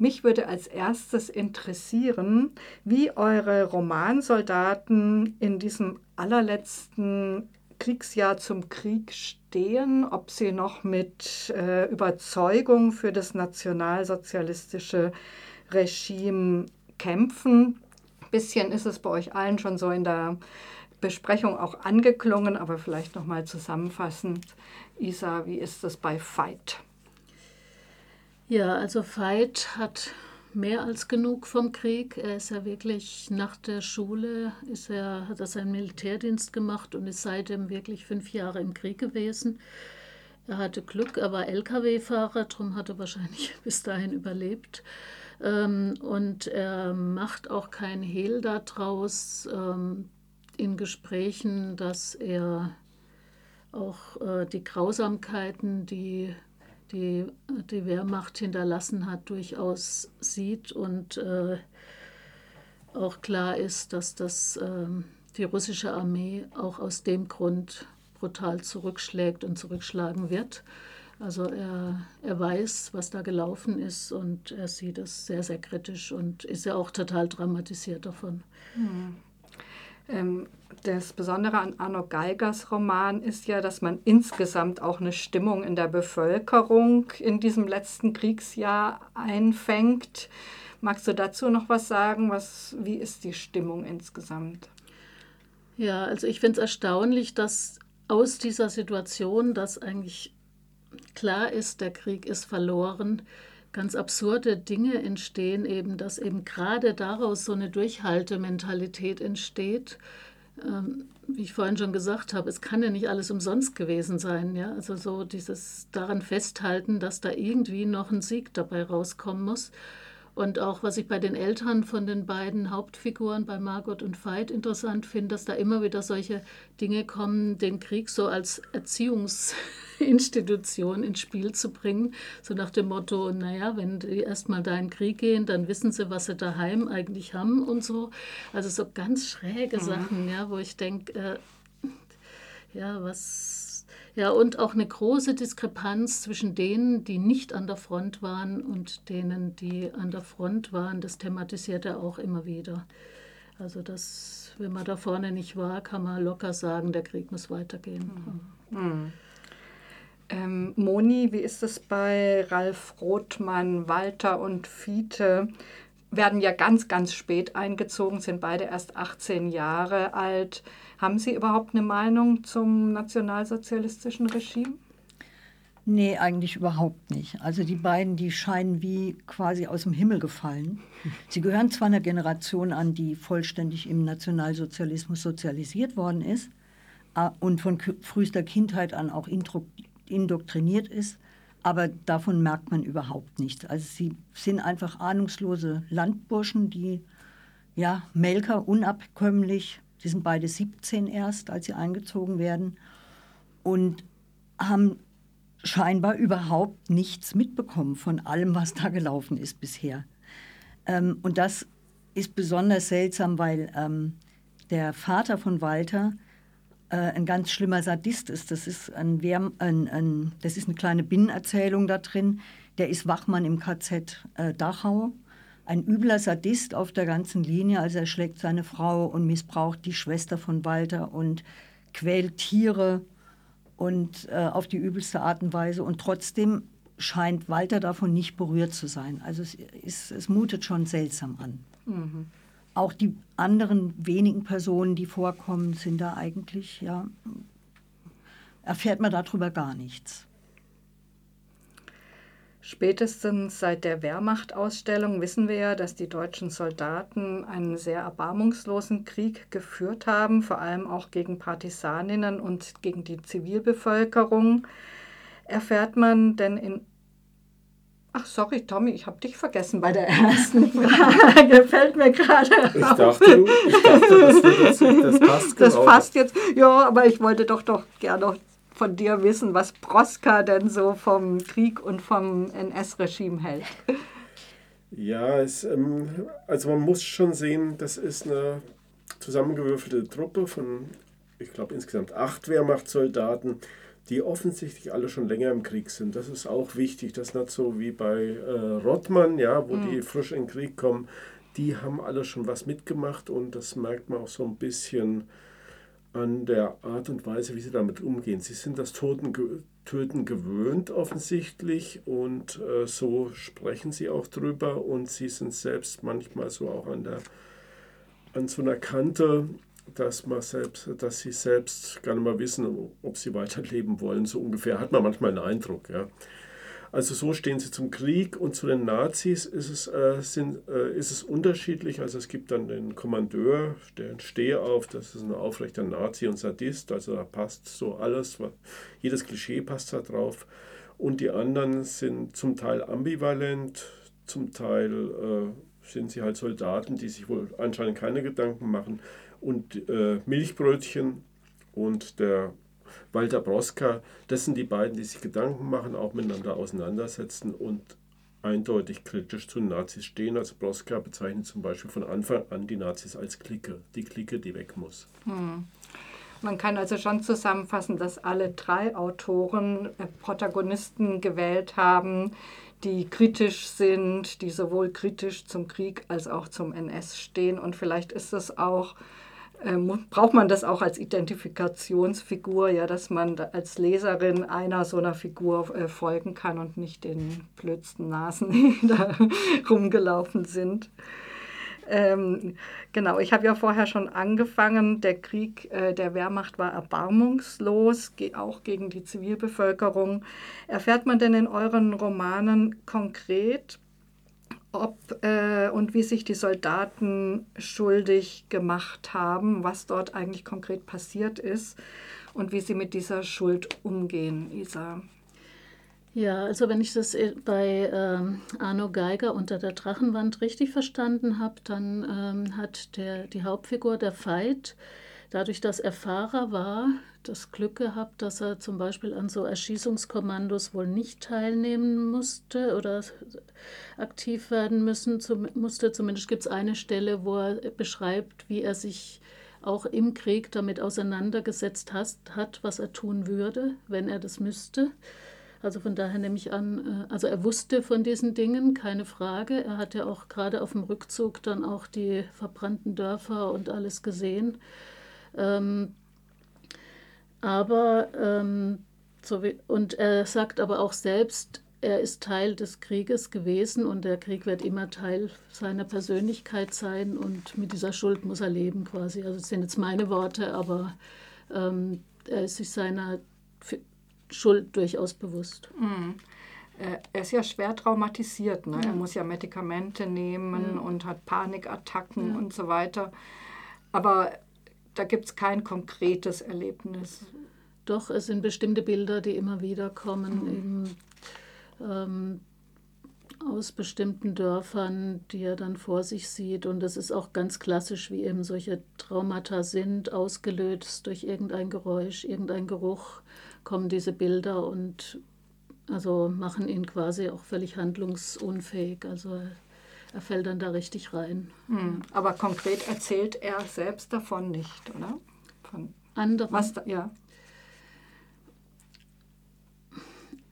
Mich würde als erstes interessieren, wie eure Romansoldaten in diesem allerletzten Kriegsjahr zum Krieg stehen, ob sie noch mit äh, Überzeugung für das nationalsozialistische Regime kämpfen. Ein bisschen ist es bei euch allen schon so in der Besprechung auch angeklungen, aber vielleicht noch mal zusammenfassend. Isa, wie ist das bei Veit? Ja, also Veit hat mehr als genug vom Krieg. Er ist ja wirklich nach der Schule, ist er, hat er seinen Militärdienst gemacht und ist seitdem wirklich fünf Jahre im Krieg gewesen. Er hatte Glück, er war Lkw-Fahrer, darum hat er wahrscheinlich bis dahin überlebt. Ähm, und er macht auch kein Hehl daraus ähm, in Gesprächen, dass er auch äh, die Grausamkeiten, die die die Wehrmacht hinterlassen hat, durchaus sieht und äh, auch klar ist, dass das äh, die russische Armee auch aus dem Grund brutal zurückschlägt und zurückschlagen wird. Also er, er weiß, was da gelaufen ist und er sieht es sehr, sehr kritisch und ist ja auch total dramatisiert davon. Hm. Ähm, das Besondere an Arno Geigers Roman ist ja, dass man insgesamt auch eine Stimmung in der Bevölkerung in diesem letzten Kriegsjahr einfängt. Magst du dazu noch was sagen? Was, wie ist die Stimmung insgesamt? Ja, also ich finde es erstaunlich, dass aus dieser Situation, dass eigentlich klar ist, der Krieg ist verloren, ganz absurde Dinge entstehen, eben dass eben gerade daraus so eine Durchhaltementalität entsteht. Ähm, wie ich vorhin schon gesagt habe, es kann ja nicht alles umsonst gewesen sein. Ja? Also so dieses daran festhalten, dass da irgendwie noch ein Sieg dabei rauskommen muss. Und auch was ich bei den Eltern von den beiden Hauptfiguren, bei Margot und Veit, interessant finde, dass da immer wieder solche Dinge kommen, den Krieg so als Erziehungsinstitution ins Spiel zu bringen. So nach dem Motto, naja, wenn die erstmal da in den Krieg gehen, dann wissen sie, was sie daheim eigentlich haben und so. Also so ganz schräge mhm. Sachen, ja, wo ich denke, äh, ja, was ja, und auch eine große Diskrepanz zwischen denen, die nicht an der Front waren und denen, die an der Front waren. Das thematisiert er auch immer wieder. Also das, wenn man da vorne nicht war, kann man locker sagen, der Krieg muss weitergehen. Mhm. Mhm. Ähm, Moni, wie ist es bei Ralf Rothmann, Walter und Fiete? Werden ja ganz, ganz spät eingezogen, sind beide erst 18 Jahre alt. Haben Sie überhaupt eine Meinung zum nationalsozialistischen Regime? Nee, eigentlich überhaupt nicht. Also die beiden, die scheinen wie quasi aus dem Himmel gefallen. Sie gehören zwar einer Generation an, die vollständig im Nationalsozialismus sozialisiert worden ist und von frühester Kindheit an auch indoktriniert ist, aber davon merkt man überhaupt nichts. Also sie sind einfach ahnungslose Landburschen, die ja Melker unabkömmlich Sie sind beide 17 erst, als sie eingezogen werden und haben scheinbar überhaupt nichts mitbekommen von allem, was da gelaufen ist bisher. Ähm, und das ist besonders seltsam, weil ähm, der Vater von Walter äh, ein ganz schlimmer Sadist ist. Das ist, ein, ein, ein, das ist eine kleine Binnenerzählung da drin. Der ist Wachmann im KZ äh, Dachau ein übler Sadist auf der ganzen Linie. Also er schlägt seine Frau und missbraucht die Schwester von Walter und quält Tiere und äh, auf die übelste Art und Weise. Und trotzdem scheint Walter davon nicht berührt zu sein. Also es, ist, es mutet schon seltsam an. Mhm. Auch die anderen wenigen Personen, die vorkommen, sind da eigentlich, ja, erfährt man darüber gar nichts. Spätestens seit der Wehrmachtausstellung wissen wir ja, dass die deutschen Soldaten einen sehr erbarmungslosen Krieg geführt haben, vor allem auch gegen Partisaninnen und gegen die Zivilbevölkerung. Erfährt man denn in Ach, sorry, Tommy, ich habe dich vergessen bei der ersten Frage. Fällt mir gerade Ich dachte, ich dachte das, jetzt, das passt Das genau. passt jetzt. Ja, aber ich wollte doch doch gerne noch von dir wissen, was Proska denn so vom Krieg und vom NS-Regime hält. Ja, es, ähm, also man muss schon sehen, das ist eine zusammengewürfelte Truppe von, ich glaube, insgesamt acht Wehrmachtssoldaten, die offensichtlich alle schon länger im Krieg sind. Das ist auch wichtig. Das ist nicht so wie bei äh, Rottmann, ja, wo mhm. die frisch in den Krieg kommen. Die haben alle schon was mitgemacht und das merkt man auch so ein bisschen an der Art und Weise, wie sie damit umgehen. Sie sind das Toten, Töten gewöhnt offensichtlich und äh, so sprechen sie auch drüber und sie sind selbst manchmal so auch an der an so einer Kante, dass man selbst, dass sie selbst gar nicht mal wissen, ob sie weiterleben wollen. So ungefähr hat man manchmal einen Eindruck. Ja. Also so stehen sie zum Krieg und zu den Nazis ist es, äh, sind, äh, ist es unterschiedlich. Also es gibt dann den Kommandeur, der Stehauf, das ist ein aufrechter Nazi und Sadist, also da passt so alles, jedes Klischee passt da drauf. Und die anderen sind zum Teil ambivalent, zum Teil äh, sind sie halt Soldaten, die sich wohl anscheinend keine Gedanken machen. Und äh, Milchbrötchen und der Walter Broska, das sind die beiden, die sich Gedanken machen, auch miteinander auseinandersetzen und eindeutig kritisch zu Nazis stehen. Also Broska bezeichnet zum Beispiel von Anfang an die Nazis als Clique, die Clique, die weg muss. Hm. Man kann also schon zusammenfassen, dass alle drei Autoren äh, Protagonisten gewählt haben, die kritisch sind, die sowohl kritisch zum Krieg als auch zum NS stehen. Und vielleicht ist es auch ähm, braucht man das auch als Identifikationsfigur, ja, dass man als Leserin einer so einer Figur äh, folgen kann und nicht den blödsten Nasen, die da rumgelaufen sind. Ähm, genau, ich habe ja vorher schon angefangen, der Krieg äh, der Wehrmacht war erbarmungslos, ge auch gegen die Zivilbevölkerung. Erfährt man denn in euren Romanen konkret, ob äh, und wie sich die Soldaten schuldig gemacht haben, was dort eigentlich konkret passiert ist und wie sie mit dieser Schuld umgehen, Isa. Ja, also wenn ich das äh, bei ähm, Arno Geiger unter der Drachenwand richtig verstanden habe, dann ähm, hat der, die Hauptfigur der Veit dadurch, dass er Fahrer war, das Glück gehabt, dass er zum Beispiel an so Erschießungskommandos wohl nicht teilnehmen musste oder aktiv werden müssen, zum, musste. Zumindest gibt es eine Stelle, wo er beschreibt, wie er sich auch im Krieg damit auseinandergesetzt hat, hat, was er tun würde, wenn er das müsste. Also von daher nehme ich an, äh, also er wusste von diesen Dingen, keine Frage. Er hat ja auch gerade auf dem Rückzug dann auch die verbrannten Dörfer und alles gesehen. Ähm, aber, ähm, so wie, und er sagt aber auch selbst, er ist Teil des Krieges gewesen und der Krieg wird immer Teil seiner Persönlichkeit sein und mit dieser Schuld muss er leben quasi. Also das sind jetzt meine Worte, aber ähm, er ist sich seiner Schuld durchaus bewusst. Mhm. Er ist ja schwer traumatisiert. Ne? Ja. Er muss ja Medikamente nehmen ja. und hat Panikattacken ja. und so weiter. Aber da gibt es kein konkretes Erlebnis. Doch, es sind bestimmte Bilder, die immer wieder kommen, mhm. eben ähm, aus bestimmten Dörfern, die er dann vor sich sieht. Und es ist auch ganz klassisch, wie eben solche Traumata sind, ausgelöst durch irgendein Geräusch, irgendein Geruch, kommen diese Bilder und also machen ihn quasi auch völlig handlungsunfähig. Also er fällt dann da richtig rein. Hm. Aber konkret erzählt er selbst davon nicht, oder? Von anderen. Was da, ja.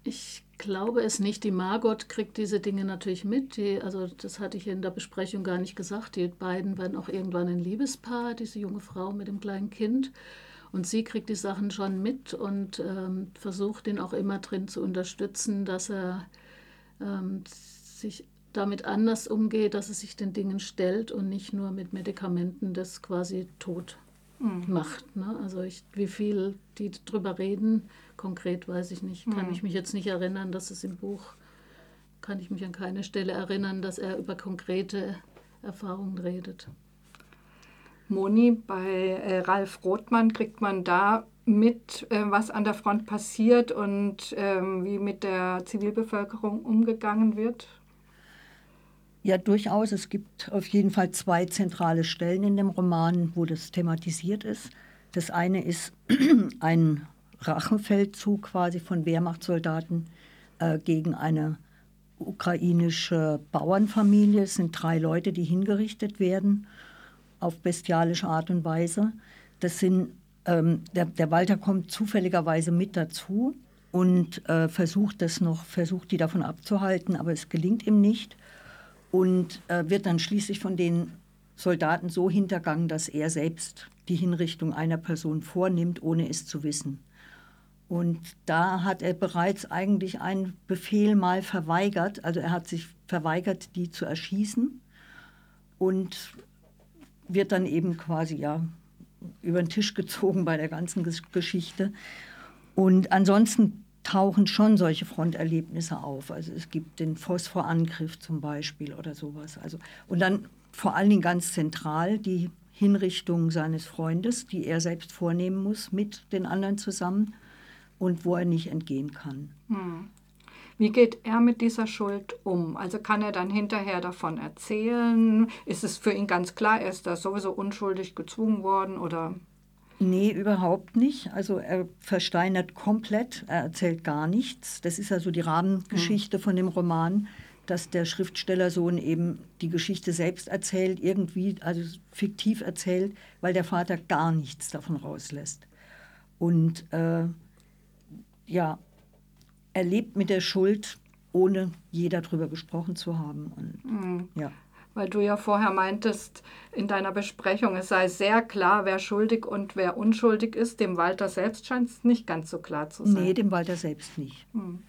Ich glaube es nicht. Die Margot kriegt diese Dinge natürlich mit. Die, also das hatte ich in der Besprechung gar nicht gesagt. Die beiden werden auch irgendwann ein Liebespaar, diese junge Frau mit dem kleinen Kind. Und sie kriegt die Sachen schon mit und ähm, versucht ihn auch immer drin zu unterstützen, dass er ähm, sich damit anders umgeht, dass es sich den Dingen stellt und nicht nur mit Medikamenten das quasi tot mhm. macht. Ne? Also ich, wie viel die drüber reden, konkret weiß ich nicht. Kann mhm. ich mich jetzt nicht erinnern, dass es im Buch, kann ich mich an keine Stelle erinnern, dass er über konkrete Erfahrungen redet. Moni, bei äh, Ralf Rothmann kriegt man da mit, äh, was an der Front passiert und ähm, wie mit der Zivilbevölkerung umgegangen wird? Ja, durchaus. Es gibt auf jeden Fall zwei zentrale Stellen in dem Roman, wo das thematisiert ist. Das eine ist ein Rachefeldzug quasi von Wehrmachtssoldaten äh, gegen eine ukrainische Bauernfamilie. Es sind drei Leute, die hingerichtet werden auf bestialische Art und Weise. Das sind ähm, der, der Walter kommt zufälligerweise mit dazu und äh, versucht das noch, versucht die davon abzuhalten, aber es gelingt ihm nicht und äh, wird dann schließlich von den Soldaten so hintergangen, dass er selbst die Hinrichtung einer Person vornimmt, ohne es zu wissen. Und da hat er bereits eigentlich einen Befehl mal verweigert, also er hat sich verweigert, die zu erschießen und wird dann eben quasi ja über den Tisch gezogen bei der ganzen Geschichte. Und ansonsten tauchen schon solche Fronterlebnisse auf. Also es gibt den Phosphorangriff zum Beispiel oder sowas. Also, und dann vor allen Dingen ganz zentral die Hinrichtung seines Freundes, die er selbst vornehmen muss mit den anderen zusammen und wo er nicht entgehen kann. Hm. Wie geht er mit dieser Schuld um? Also kann er dann hinterher davon erzählen? Ist es für ihn ganz klar, er ist da sowieso unschuldig gezwungen worden oder? Nee, überhaupt nicht. Also er versteinert komplett, er erzählt gar nichts. Das ist also die Rahmengeschichte hm. von dem Roman, dass der Schriftstellersohn eben die Geschichte selbst erzählt, irgendwie, also fiktiv erzählt, weil der Vater gar nichts davon rauslässt. Und äh, ja, er lebt mit der Schuld, ohne je darüber gesprochen zu haben. Und, mhm. ja. Weil du ja vorher meintest in deiner Besprechung, es sei sehr klar, wer schuldig und wer unschuldig ist. Dem Walter selbst scheint es nicht ganz so klar zu sein. Nee, dem Walter selbst nicht. Mhm.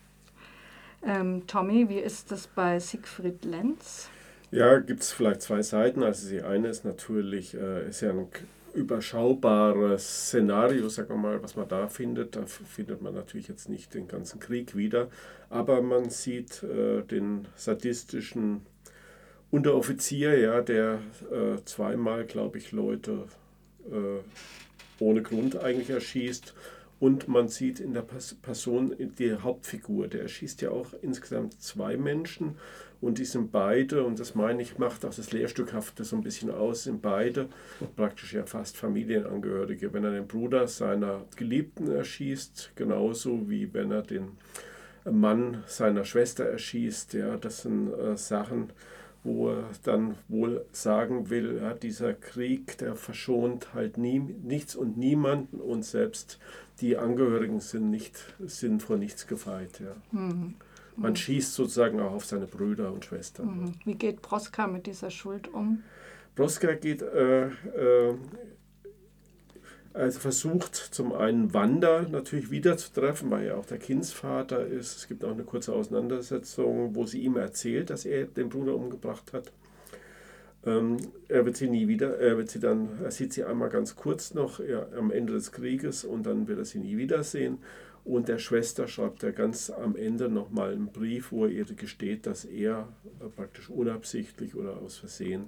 Ähm, Tommy, wie ist das bei Siegfried Lenz? Ja, gibt es vielleicht zwei Seiten. Also die eine ist natürlich, äh, ist ja ein überschaubares Szenario, sagen wir mal, was man da findet. Da findet man natürlich jetzt nicht den ganzen Krieg wieder, aber man sieht äh, den sadistischen Unteroffizier, ja, der äh, zweimal, glaube ich, Leute äh, ohne Grund eigentlich erschießt. Und man sieht in der Person die Hauptfigur, der erschießt ja auch insgesamt zwei Menschen und die sind beide, und das meine ich, macht auch das Lehrstückhafte so ein bisschen aus, sind beide praktisch ja fast Familienangehörige. Wenn er den Bruder seiner Geliebten erschießt, genauso wie wenn er den Mann seiner Schwester erschießt, ja, das sind äh, Sachen, wo er dann wohl sagen will, ja, dieser Krieg, der verschont halt nie, nichts und niemanden und selbst die Angehörigen sind, nicht, sind vor nichts gefeit. Ja. Mhm. Man schießt sozusagen auch auf seine Brüder und Schwestern. Mhm. Wie geht Proska mit dieser Schuld um? Proska geht, äh, äh, also versucht zum einen Wanda natürlich wiederzutreffen, weil er auch der Kindsvater ist. Es gibt auch eine kurze Auseinandersetzung, wo sie ihm erzählt, dass er den Bruder umgebracht hat. Ähm, er wird sie nie wieder, er wird sie dann, er sieht sie einmal ganz kurz noch ja, am Ende des Krieges und dann wird er sie nie wiedersehen. Und der Schwester schreibt er ganz am Ende nochmal einen Brief, wo er ihr gesteht, dass er äh, praktisch unabsichtlich oder aus Versehen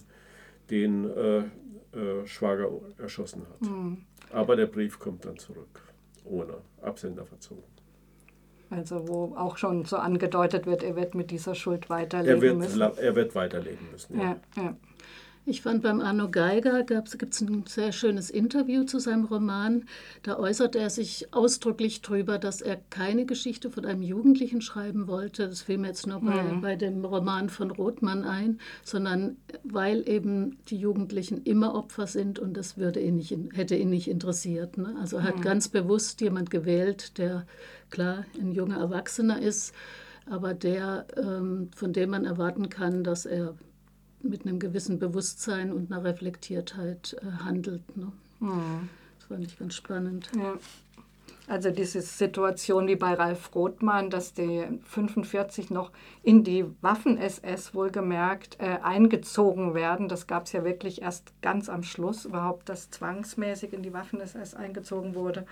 den äh, äh, Schwager erschossen hat. Mhm. Aber der Brief kommt dann zurück, ohne Absender verzogen. Also wo auch schon so angedeutet wird, er wird mit dieser Schuld weiterleben er wird, müssen. Er wird weiterleben müssen. Ja. Ja, ja. Ich fand beim Arno Geiger gibt es ein sehr schönes Interview zu seinem Roman. Da äußert er sich ausdrücklich darüber, dass er keine Geschichte von einem Jugendlichen schreiben wollte. Das fiel mir jetzt nur bei, mhm. bei dem Roman von Rothmann ein, sondern weil eben die Jugendlichen immer Opfer sind und das würde ihn nicht, hätte ihn nicht interessiert. Ne? Also er hat mhm. ganz bewusst jemand gewählt, der klar ein junger Erwachsener ist, aber der, ähm, von dem man erwarten kann, dass er mit einem gewissen Bewusstsein und einer Reflektiertheit äh, handelt. Ne? Mhm. Das fand ich ganz spannend. Ja. Also diese Situation wie bei Ralf Rothmann, dass die 45 noch in die Waffen-SS wohlgemerkt äh, eingezogen werden, das gab es ja wirklich erst ganz am Schluss überhaupt, dass zwangsmäßig in die Waffen-SS eingezogen wurde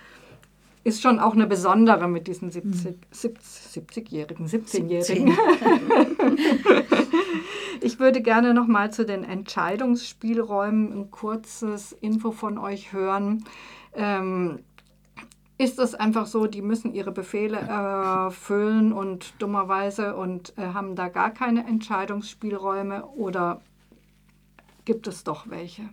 ist schon auch eine besondere mit diesen 70, 70-Jährigen, 17-Jährigen. ich würde gerne noch mal zu den Entscheidungsspielräumen ein kurzes Info von euch hören. Ähm, ist es einfach so, die müssen ihre Befehle erfüllen und dummerweise und äh, haben da gar keine Entscheidungsspielräume oder gibt es doch welche?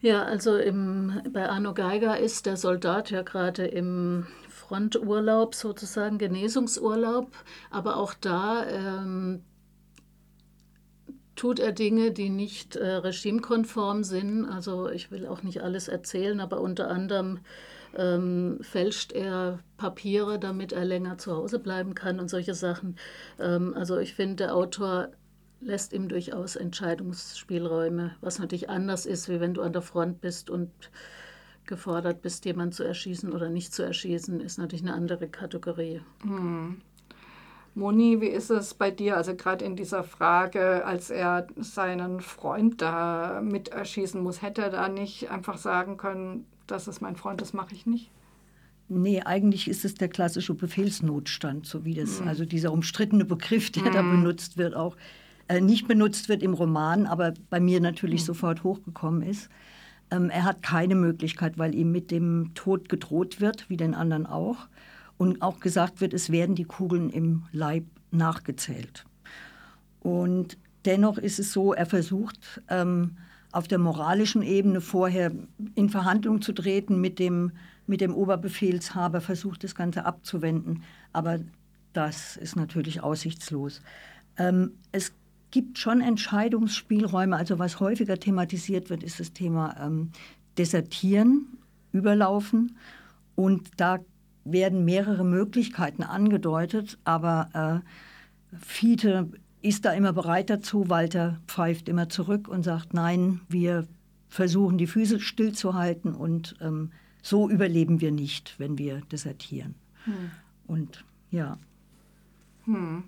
Ja, also im, bei Arno Geiger ist der Soldat ja gerade im Fronturlaub, sozusagen Genesungsurlaub, aber auch da ähm, tut er Dinge, die nicht äh, regimekonform sind. Also ich will auch nicht alles erzählen, aber unter anderem ähm, fälscht er Papiere, damit er länger zu Hause bleiben kann und solche Sachen. Ähm, also ich finde, der Autor lässt ihm durchaus Entscheidungsspielräume, was natürlich anders ist, wie wenn du an der Front bist und gefordert bist, jemanden zu erschießen oder nicht zu erschießen, ist natürlich eine andere Kategorie. Hm. Moni, wie ist es bei dir? Also gerade in dieser Frage, als er seinen Freund da mit erschießen muss, hätte er da nicht einfach sagen können, das ist mein Freund, das mache ich nicht? Nee, eigentlich ist es der klassische Befehlsnotstand, so wie das, mhm. also dieser umstrittene Begriff, der mhm. da benutzt wird, auch nicht benutzt wird im Roman, aber bei mir natürlich mhm. sofort hochgekommen ist. Ähm, er hat keine Möglichkeit, weil ihm mit dem Tod gedroht wird, wie den anderen auch. Und auch gesagt wird, es werden die Kugeln im Leib nachgezählt. Und dennoch ist es so, er versucht ähm, auf der moralischen Ebene vorher in Verhandlung zu treten mit dem, mit dem Oberbefehlshaber, versucht das Ganze abzuwenden. Aber das ist natürlich aussichtslos. Ähm, es gibt schon Entscheidungsspielräume. Also was häufiger thematisiert wird, ist das Thema ähm, Desertieren, Überlaufen. Und da werden mehrere Möglichkeiten angedeutet, aber äh, Fiete ist da immer bereit dazu. Walter pfeift immer zurück und sagt, nein, wir versuchen die Füße stillzuhalten und ähm, so überleben wir nicht, wenn wir desertieren. Hm. Und ja. Hm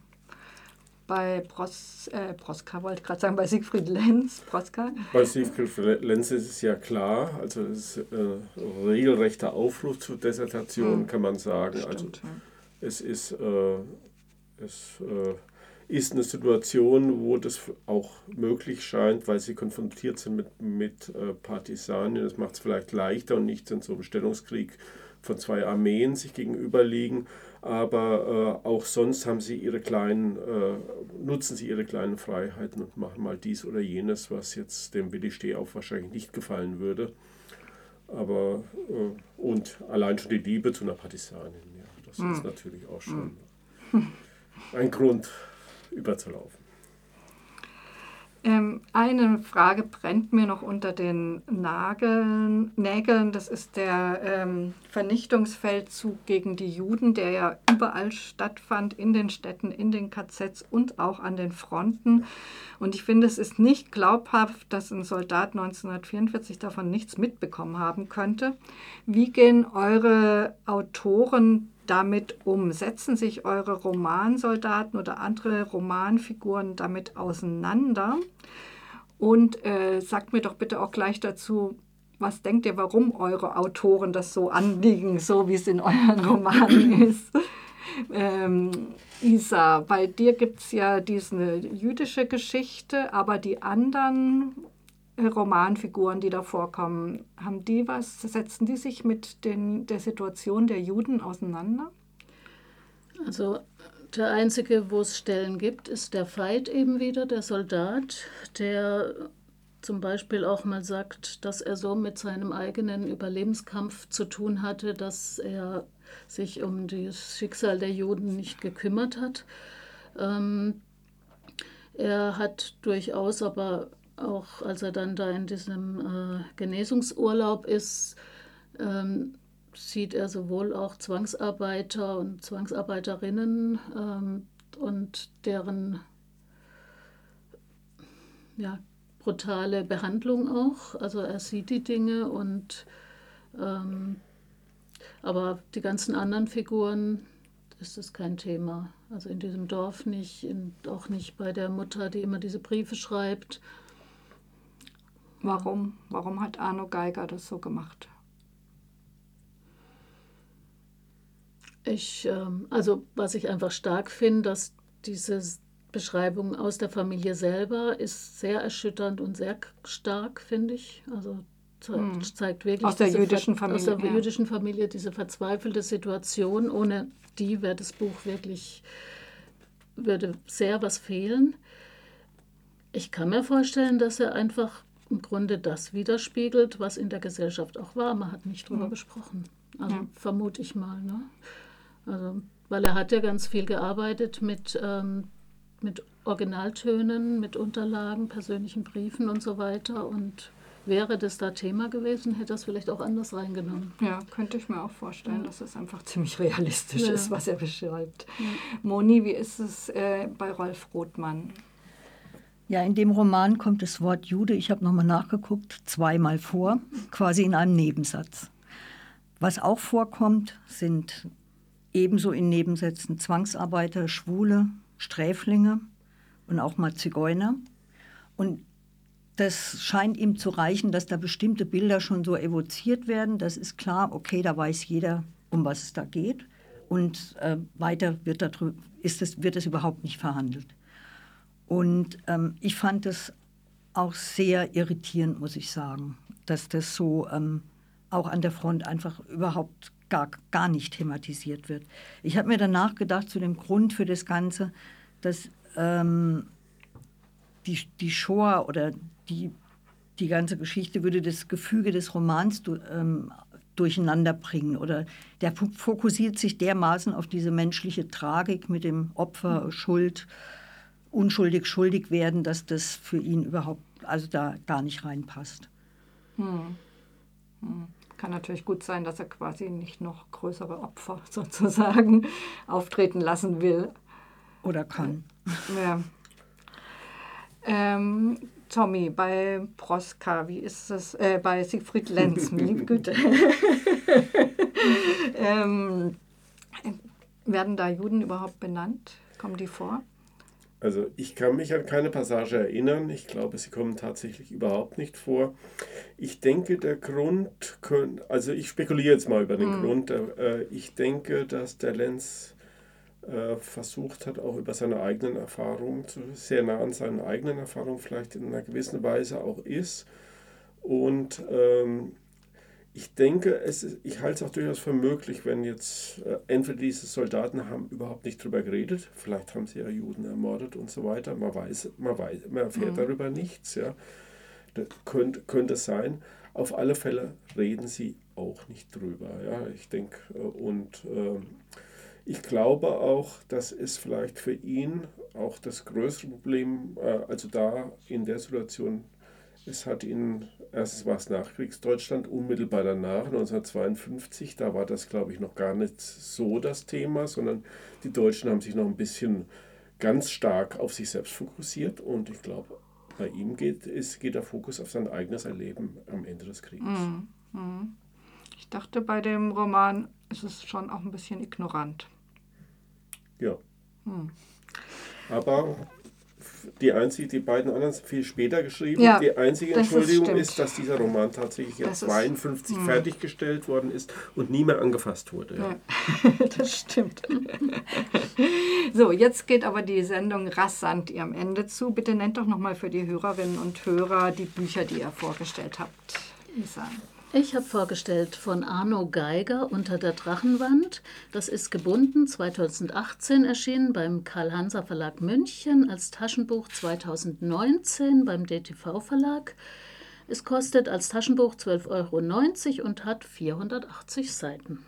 bei Pros, äh, Proska, wollte ich gerade sagen, bei Siegfried Lenz, Proska. Bei Siegfried Lenz ist es ja klar, also es ist äh, regelrechter Aufruf zur Dissertation, mhm. kann man sagen. Stimmt, also ja. es ist, äh, es äh, ist eine Situation, wo das auch möglich scheint, weil sie konfrontiert sind mit, mit äh, Partisanen. Das macht es vielleicht leichter und nicht in so einem Stellungskrieg von zwei Armeen sich gegenüberliegen aber äh, auch sonst haben sie ihre kleinen, äh, nutzen sie ihre kleinen Freiheiten und machen mal dies oder jenes, was jetzt dem Willi Stehauf wahrscheinlich nicht gefallen würde. Aber äh, und allein schon die Liebe zu einer Partisanin, ja, das mhm. ist natürlich auch schon mhm. ein Grund, überzulaufen. Ähm, eine Frage brennt mir noch unter den Nageln, Nägeln. Das ist der ähm, Vernichtungsfeldzug gegen die Juden, der ja überall stattfand, in den Städten, in den KZs und auch an den Fronten. Und ich finde, es ist nicht glaubhaft, dass ein Soldat 1944 davon nichts mitbekommen haben könnte. Wie gehen eure Autoren damit um? Setzen sich eure Romansoldaten oder andere Romanfiguren damit auseinander? Und äh, sagt mir doch bitte auch gleich dazu, was denkt ihr, warum eure Autoren das so anliegen, so wie es in euren Romanen ist? Ähm, Isa, bei dir gibt es ja diese jüdische Geschichte, aber die anderen Romanfiguren, die da vorkommen, haben die was, setzen die sich mit den, der Situation der Juden auseinander? Also der einzige, wo es Stellen gibt, ist der Feind eben wieder, der Soldat, der zum Beispiel auch mal sagt, dass er so mit seinem eigenen Überlebenskampf zu tun hatte, dass er sich um das Schicksal der Juden nicht gekümmert hat. Ähm, er hat durchaus aber auch als er dann da in diesem äh, Genesungsurlaub ist, ähm, sieht er sowohl auch Zwangsarbeiter und Zwangsarbeiterinnen ähm, und deren ja, brutale Behandlung auch. Also er sieht die Dinge und ähm, aber die ganzen anderen Figuren ist das kein Thema. Also in diesem Dorf nicht, in, auch nicht bei der Mutter, die immer diese Briefe schreibt Warum? Warum hat Arno Geiger das so gemacht? Ich, ähm, also was ich einfach stark finde, dass diese Beschreibung aus der Familie selber ist sehr erschütternd und sehr stark, finde ich. Also hm. zeigt wirklich aus der jüdischen Familie, aus der ja. jüdischen Familie diese verzweifelte Situation. Ohne die wäre das Buch wirklich würde sehr was fehlen. Ich kann mir vorstellen, dass er einfach im Grunde das widerspiegelt, was in der Gesellschaft auch war. Man hat nicht drüber mhm. gesprochen. Also ja. vermute ich mal. Ne? Also, weil er hat ja ganz viel gearbeitet mit, ähm, mit Originaltönen mit Unterlagen, persönlichen Briefen und so weiter. Und wäre das da Thema gewesen, hätte er es vielleicht auch anders reingenommen. Ja, könnte ich mir auch vorstellen, ja. dass es einfach ziemlich realistisch ja. ist, was er beschreibt. Moni, wie ist es äh, bei Rolf Rothmann? Ja, in dem Roman kommt das Wort Jude, ich habe nochmal nachgeguckt, zweimal vor, quasi in einem Nebensatz. Was auch vorkommt, sind ebenso in Nebensätzen Zwangsarbeiter, Schwule, Sträflinge und auch mal Zigeuner. Und das scheint ihm zu reichen, dass da bestimmte Bilder schon so evoziert werden. Das ist klar, okay, da weiß jeder, um was es da geht. Und äh, weiter wird, darüber, ist es, wird es überhaupt nicht verhandelt. Und ähm, ich fand es auch sehr irritierend, muss ich sagen, dass das so ähm, auch an der Front einfach überhaupt gar, gar nicht thematisiert wird. Ich habe mir danach gedacht, zu dem Grund für das Ganze, dass ähm, die, die Shoah oder die, die ganze Geschichte würde das Gefüge des Romans du, ähm, durcheinander bringen oder der fokussiert sich dermaßen auf diese menschliche Tragik mit dem Opfer, Schuld, unschuldig schuldig werden, dass das für ihn überhaupt, also da gar nicht reinpasst. Hm. Hm. Kann natürlich gut sein, dass er quasi nicht noch größere Opfer sozusagen auftreten lassen will. Oder kann. Ja. Ähm, Tommy, bei Proska, wie ist es, äh, bei Siegfried Lenz, liebe Güte. ähm, werden da Juden überhaupt benannt? Kommen die vor? Also ich kann mich an keine Passage erinnern. Ich glaube, sie kommen tatsächlich überhaupt nicht vor. Ich denke, der Grund, also ich spekuliere jetzt mal über den mhm. Grund. Äh, ich denke, dass der Lenz äh, versucht hat, auch über seine eigenen Erfahrungen, sehr nah an seinen eigenen Erfahrungen vielleicht in einer gewissen Weise auch ist. Und ähm, ich denke, es ist, ich halte es auch durchaus für möglich, wenn jetzt äh, entweder diese Soldaten haben überhaupt nicht drüber geredet, vielleicht haben sie ja Juden ermordet und so weiter, man weiß, man weiß, man erfährt mhm. darüber nichts, ja. Das könnte, könnte sein. Auf alle Fälle reden sie auch nicht drüber, ja. Ich denke, äh, und äh, ich glaube auch, dass es vielleicht für ihn auch das größere Problem, äh, also da in der Situation, es hat ihn Erstens war es Nachkriegsdeutschland, unmittelbar danach, 1952. Da war das, glaube ich, noch gar nicht so das Thema, sondern die Deutschen haben sich noch ein bisschen ganz stark auf sich selbst fokussiert. Und ich glaube, bei ihm geht, ist, geht der Fokus auf sein eigenes Erleben am Ende des Krieges. Mm, mm. Ich dachte, bei dem Roman ist es schon auch ein bisschen ignorant. Ja. Mm. Aber die, einzige, die beiden anderen sind viel später geschrieben. Ja, die einzige Entschuldigung ist, ist, dass dieser Roman tatsächlich jetzt 52 ist, hm. fertiggestellt worden ist und nie mehr angefasst wurde. Ja. Ja, das stimmt. so, jetzt geht aber die Sendung rasant ihrem Ende zu. Bitte nennt doch nochmal für die Hörerinnen und Hörer die Bücher, die ihr vorgestellt habt. Isa. Ich habe vorgestellt von Arno Geiger unter der Drachenwand. Das ist gebunden, 2018 erschienen beim Karl-Hanser Verlag München als Taschenbuch 2019 beim DTV Verlag. Es kostet als Taschenbuch 12,90 Euro und hat 480 Seiten.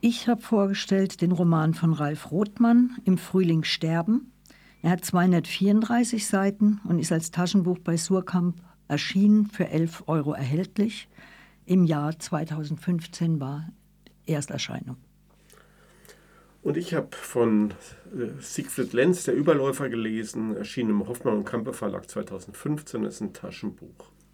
Ich habe vorgestellt den Roman von Ralf Rothmann, Im Frühling sterben. Er hat 234 Seiten und ist als Taschenbuch bei Surkamp erschienen für 11 Euro erhältlich. Im Jahr 2015 war Ersterscheinung. Und ich habe von äh, Siegfried Lenz, der Überläufer, gelesen, erschienen im Hoffmann und Kampe Verlag 2015, das ist ein Taschenbuch.